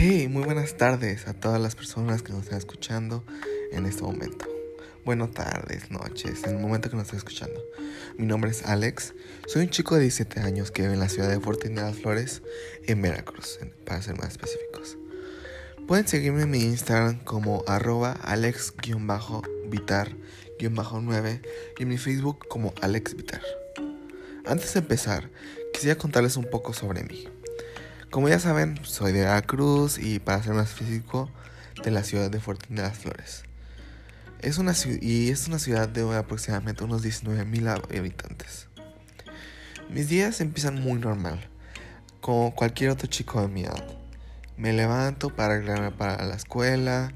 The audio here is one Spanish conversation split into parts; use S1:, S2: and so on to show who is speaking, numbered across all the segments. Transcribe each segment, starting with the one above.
S1: Hey, muy buenas tardes a todas las personas que nos están escuchando en este momento. Buenas tardes, noches, en el momento que nos están escuchando. Mi nombre es Alex, soy un chico de 17 años que vive en la ciudad de Fortín de las Flores, en Veracruz, para ser más específicos. Pueden seguirme en mi Instagram como arroba alex-vitar-9 y en mi Facebook como alexvitar. Antes de empezar, quisiera contarles un poco sobre mí. Como ya saben, soy de Veracruz y para ser más físico, de la ciudad de Fortín de las Flores. Es una y es una ciudad de aproximadamente unos 19.000 habitantes. Mis días empiezan muy normal, como cualquier otro chico de mi edad. Me levanto para arreglarme para la escuela.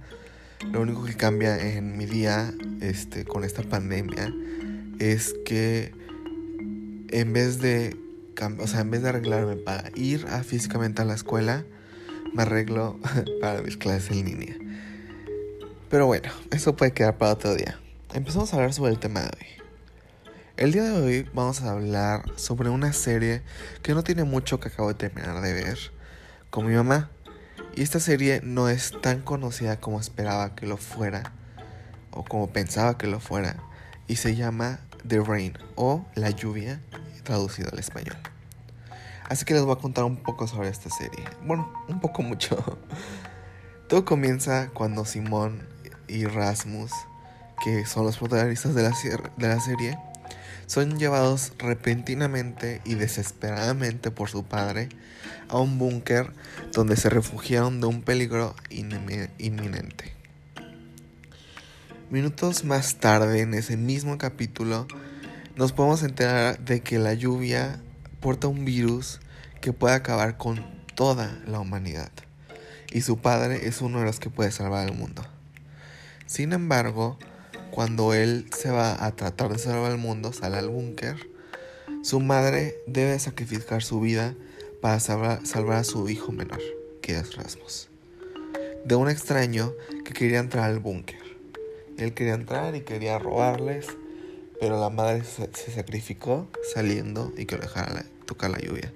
S1: Lo único que cambia en mi día este, con esta pandemia es que en vez de o sea, en vez de arreglarme para ir físicamente a la escuela, me arreglo para mis clases en línea. Pero bueno, eso puede quedar para otro día. Empezamos a hablar sobre el tema de hoy. El día de hoy vamos a hablar sobre una serie que no tiene mucho que acabo de terminar de ver con mi mamá. Y esta serie no es tan conocida como esperaba que lo fuera o como pensaba que lo fuera. Y se llama The Rain o La lluvia traducido al español. Así que les voy a contar un poco sobre esta serie. Bueno, un poco mucho. Todo comienza cuando Simón y Rasmus, que son los protagonistas de la, de la serie, son llevados repentinamente y desesperadamente por su padre a un búnker donde se refugiaron de un peligro inminente. Minutos más tarde, en ese mismo capítulo, nos podemos enterar de que la lluvia porta un virus que puede acabar con toda la humanidad. Y su padre es uno de los que puede salvar al mundo. Sin embargo, cuando él se va a tratar de salvar al mundo, sale al búnker, su madre debe sacrificar su vida para salvar, salvar a su hijo menor, que es Rasmus, de un extraño que quería entrar al búnker. Él quería entrar y quería robarles pero la madre se, sacrificó saliendo y que lo dejara tocar la lluvia.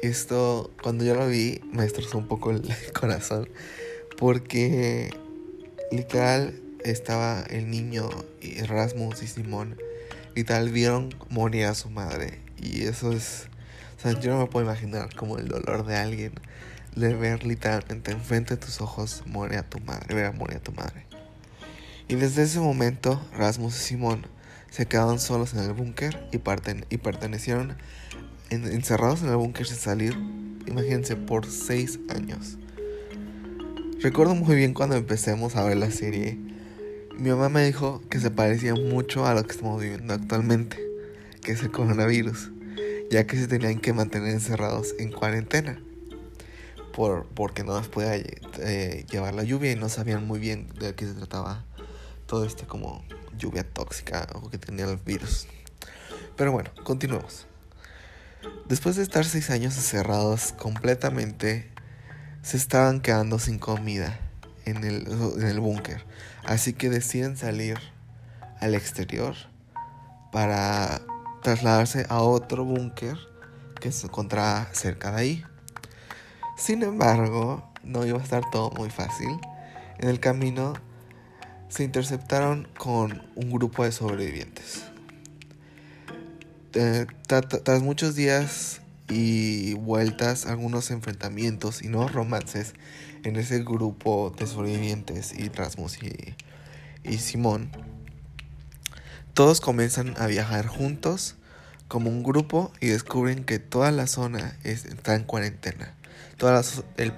S1: Esto, cuando yo lo vi, me destrozó un poco el corazón. Porque literal estaba el niño, Erasmus y Simón, literal vieron morir a su madre. Y eso es. O sea, yo no me puedo imaginar como el dolor de alguien de ver literalmente enfrente de tus ojos morir a tu madre, ver a morir a tu madre. Y desde ese momento, Rasmus y Simón se quedaron solos en el búnker y, y pertenecieron encerrados en el búnker sin salir, imagínense, por seis años. Recuerdo muy bien cuando empecemos a ver la serie. Mi mamá me dijo que se parecía mucho a lo que estamos viviendo actualmente, que es el coronavirus, ya que se tenían que mantener encerrados en cuarentena, por, porque no las podía eh, llevar la lluvia y no sabían muy bien de qué se trataba todo esto como lluvia tóxica o que tenía el virus. Pero bueno, continuemos. Después de estar seis años encerrados completamente, se estaban quedando sin comida en el, en el búnker. Así que deciden salir al exterior para trasladarse a otro búnker que se encontraba cerca de ahí. Sin embargo, no iba a estar todo muy fácil. En el camino se interceptaron con un grupo de sobrevivientes. Eh, tras muchos días y vueltas, algunos enfrentamientos y nuevos romances en ese grupo de sobrevivientes y Rasmus y, y Simón, todos comienzan a viajar juntos como un grupo y descubren que toda la zona está en cuarentena. Toda el,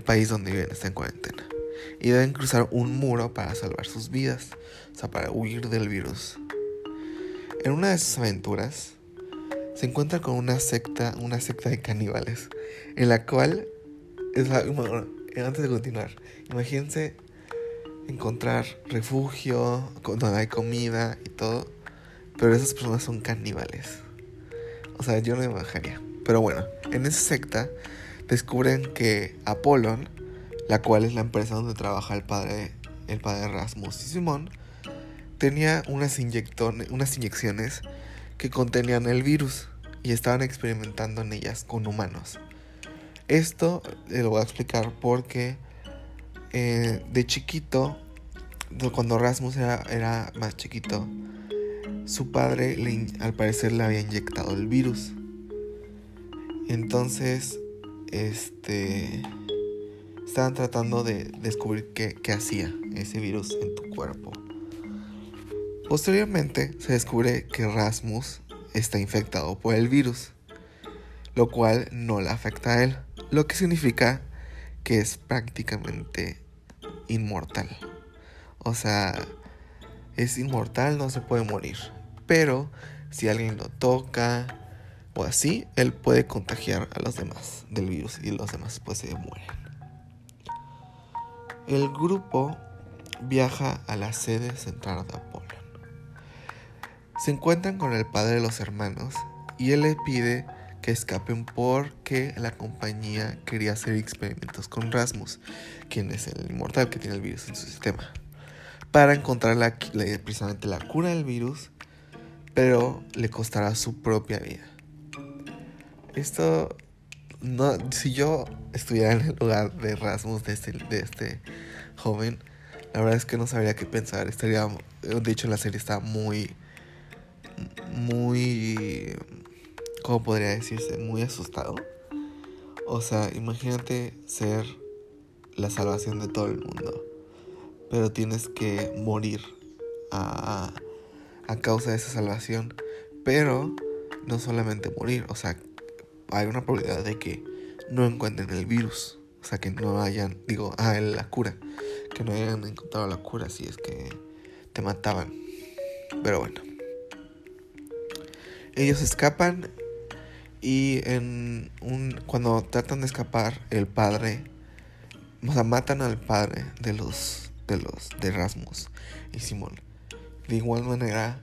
S1: país donde viven está en cuarentena y deben cruzar un muro para salvar sus vidas, o sea, para huir del virus. En una de sus aventuras, se encuentra con una secta, una secta de caníbales, en la cual, es la, antes de continuar, imagínense encontrar refugio, donde hay comida y todo, pero esas personas son caníbales. O sea, yo no me imaginaría. Pero bueno, en esa secta descubren que Apollon la cual es la empresa donde trabaja el padre, el padre Rasmus y Simón, tenía unas, unas inyecciones que contenían el virus y estaban experimentando en ellas con humanos. Esto lo voy a explicar porque eh, de chiquito, cuando Rasmus era, más chiquito, su padre al parecer le había inyectado el virus. Entonces, este, estaban tratando de descubrir qué, hacía ese virus en tu cuerpo. Posteriormente se descubre que Rasmus está infectado por el virus, lo cual no le afecta a él, lo que significa que es prácticamente inmortal. O sea, es inmortal, no se puede morir. Pero si alguien lo toca o así, él puede contagiar a los demás del virus y los demás pues se mueren. El grupo viaja a la sede central de Apollon. Se encuentran con el padre de los hermanos y él le pide que escapen porque la compañía quería hacer experimentos con Rasmus, quien es el inmortal que tiene el virus en su sistema, para encontrar la, precisamente la cura del virus, pero le costará su propia vida. Esto, no, si yo estuviera en el lugar de Rasmus, de este, de este joven, la verdad es que no sabría qué pensar. Estaría, de hecho, la serie está muy, muy ¿cómo podría decirse? Muy asustado. O sea, imagínate ser la salvación de todo el mundo, pero tienes que morir a, a causa de esa salvación. Pero no solamente morir, o sea, hay una probabilidad de que no encuentren el virus. O sea, que no hayan, digo, ah, la cura. Que no hayan encontrado la cura si es que te mataban. Pero bueno. Ellos escapan y en un, cuando tratan de escapar, el padre, o sea, matan al padre de los, de los, de Rasmus y Simón. De igual manera,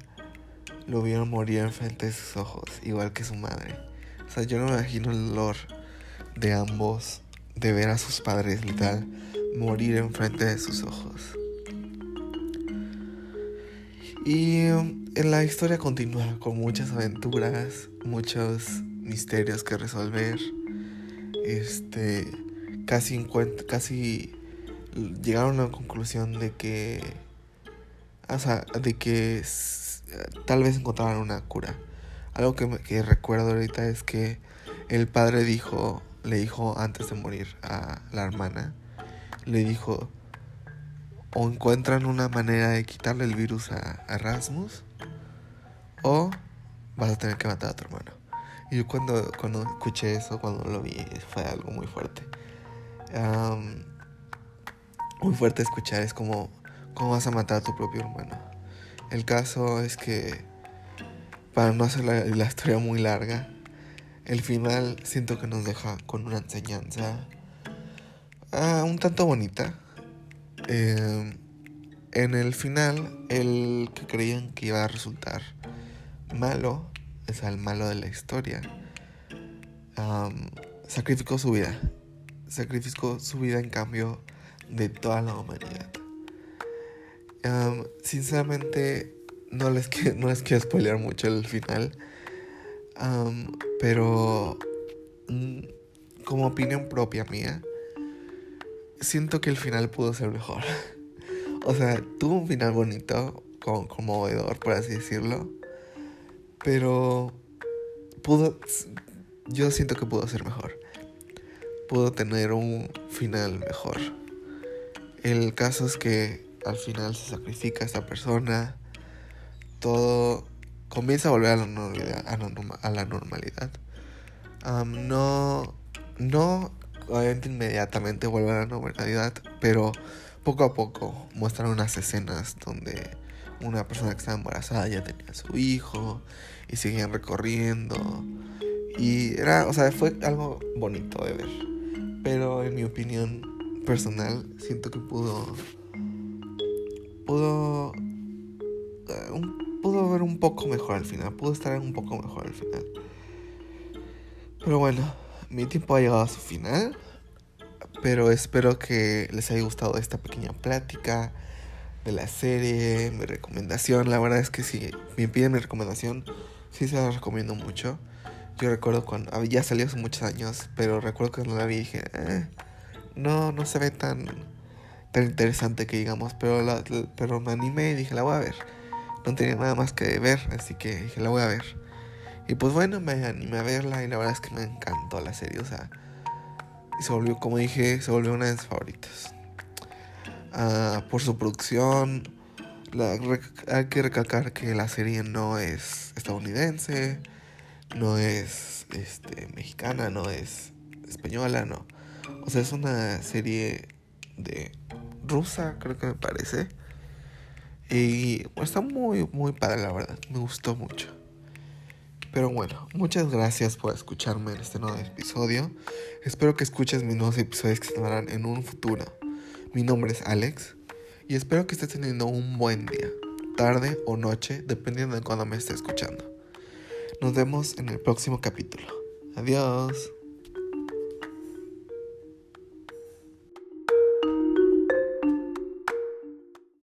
S1: lo vieron morir enfrente de sus ojos, igual que su madre. O sea, yo no me imagino el dolor de ambos de ver a sus padres literal morir enfrente de sus ojos. Y en la historia continúa con muchas aventuras, muchos misterios que resolver. Este, casi, casi llegaron a la conclusión de que, o sea, de que tal vez encontraran una cura. Algo que, que recuerdo ahorita es que el padre dijo, le dijo antes de morir a la hermana, le dijo, o encuentran una manera de quitarle el virus a, a Rasmus, o vas a tener que matar a tu hermano. Y yo cuando, cuando escuché eso, cuando lo vi, fue algo muy fuerte. muy fuerte escuchar, es como, ¿cómo vas a matar a tu propio hermano? El caso es que, para no hacer la, historia muy larga, el final siento que nos deja con una enseñanza ah, un tanto bonita. Em, en el final, el que creían que iba a resultar malo es el malo de la historia, sacrificó su vida. Sacrificó su vida en cambio de toda la humanidad. sinceramente, no les, quiero, no les quiero spoilear mucho el final. pero mm, como opinión propia mía, siento que el final pudo ser mejor. o sea, tuvo un final bonito, conmovedor, por así decirlo. Pero pudo, yo siento que pudo ser mejor. Pudo tener un final mejor. El caso es que al final se sacrifica a esta persona. Todo comienza a volver a la normalidad. A la, normalidad. no, no inmediatamente vuelve a la normalidad, pero poco a poco muestran unas escenas donde una persona que estaba embarazada ya tenía su hijo y seguían recorriendo. Y era, o sea, fue algo bonito de ver. Pero en mi opinión personal, siento que pudo. Pudo. Eh, pudo ver un poco mejor al final. Pudo estar un poco mejor al final. Pero bueno, mi tiempo ha llegado a su final. Pero espero que les haya gustado esta pequeña plática de la serie, mi recomendación. La verdad es que si me piden mi recomendación, sí se la recomiendo mucho. Yo recuerdo cuando ah, ya salió hace muchos años, pero recuerdo que cuando la vi dije, eh, no, no se ve tan, tan interesante que digamos, pero, la, pero me animé y dije, la voy a ver. No tenía nada más que ver, así que dije, la voy a ver. Y pues bueno, me animé a verla y la verdad es que me encantó la serie, o sea, y se volvió, como dije, se volvió una de mis favoritas. Ah, por su producción, hay que recalcar que la serie no es estadounidense, no es este, mexicana, no es española, no. O sea, es una serie de rusa, creo que me parece. Y está muy, muy padre, la verdad. Me gustó mucho. Pero bueno, muchas gracias por escucharme en este nuevo episodio. Espero que escuches mis nuevos episodios que se tomarán en un futuro. Mi nombre es Alex y espero que estés teniendo un buen día, tarde o noche, dependiendo de cuándo me estés escuchando. Nos vemos en el próximo capítulo. Adiós.